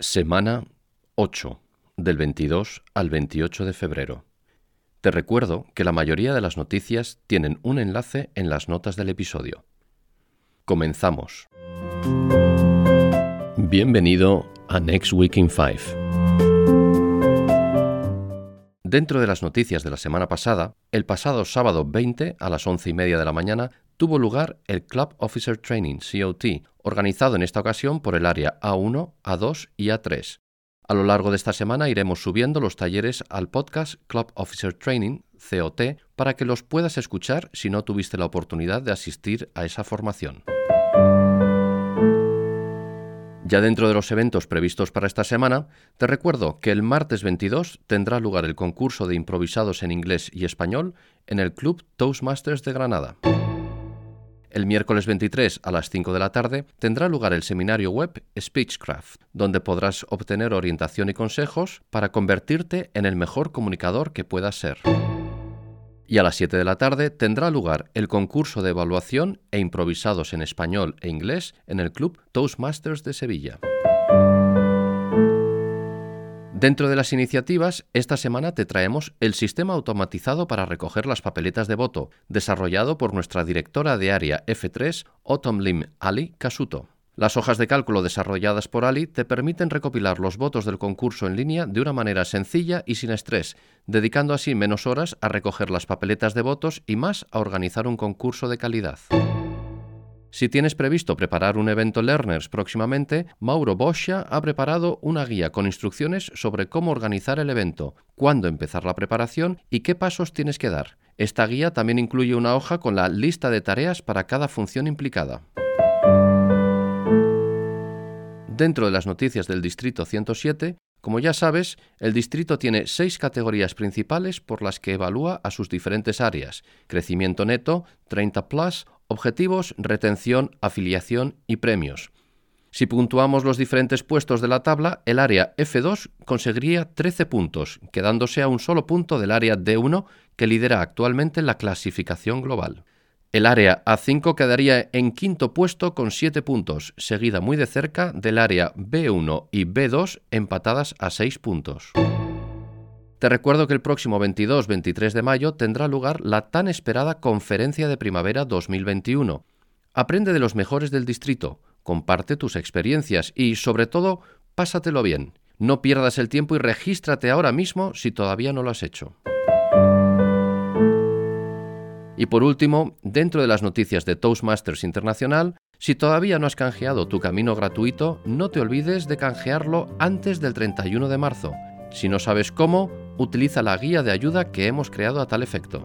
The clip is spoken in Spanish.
Semana 8, del 22 al 28 de febrero. Te recuerdo que la mayoría de las noticias tienen un enlace en las notas del episodio. Comenzamos. Bienvenido a Next Week in 5. Dentro de las noticias de la semana pasada, el pasado sábado 20 a las 11 y media de la mañana tuvo lugar el Club Officer Training, COT, organizado en esta ocasión por el área A1, A2 y A3. A lo largo de esta semana iremos subiendo los talleres al podcast Club Officer Training, COT, para que los puedas escuchar si no tuviste la oportunidad de asistir a esa formación. Ya dentro de los eventos previstos para esta semana, te recuerdo que el martes 22 tendrá lugar el concurso de improvisados en inglés y español en el Club Toastmasters de Granada. El miércoles 23 a las 5 de la tarde tendrá lugar el seminario web Speechcraft, donde podrás obtener orientación y consejos para convertirte en el mejor comunicador que puedas ser. Y a las 7 de la tarde tendrá lugar el concurso de evaluación e improvisados en español e inglés en el Club Toastmasters de Sevilla. Dentro de las iniciativas, esta semana te traemos el sistema automatizado para recoger las papeletas de voto, desarrollado por nuestra directora de área F3, Autumn Lim Ali Kasuto. Las hojas de cálculo desarrolladas por Ali te permiten recopilar los votos del concurso en línea de una manera sencilla y sin estrés, dedicando así menos horas a recoger las papeletas de votos y más a organizar un concurso de calidad. Si tienes previsto preparar un evento Learners próximamente, Mauro Boscia ha preparado una guía con instrucciones sobre cómo organizar el evento, cuándo empezar la preparación y qué pasos tienes que dar. Esta guía también incluye una hoja con la lista de tareas para cada función implicada. Dentro de las noticias del Distrito 107, como ya sabes, el distrito tiene seis categorías principales por las que evalúa a sus diferentes áreas. Crecimiento neto, 30 plus, objetivos, retención, afiliación y premios. Si puntuamos los diferentes puestos de la tabla, el área F2 conseguiría 13 puntos, quedándose a un solo punto del área D1 que lidera actualmente la clasificación global. El área A5 quedaría en quinto puesto con 7 puntos, seguida muy de cerca del área B1 y B2 empatadas a 6 puntos. Te recuerdo que el próximo 22-23 de mayo tendrá lugar la tan esperada Conferencia de Primavera 2021. Aprende de los mejores del distrito, comparte tus experiencias y, sobre todo, pásatelo bien. No pierdas el tiempo y regístrate ahora mismo si todavía no lo has hecho. Y por último, dentro de las noticias de Toastmasters Internacional, si todavía no has canjeado tu camino gratuito, no te olvides de canjearlo antes del 31 de marzo. Si no sabes cómo, utiliza la guía de ayuda que hemos creado a tal efecto.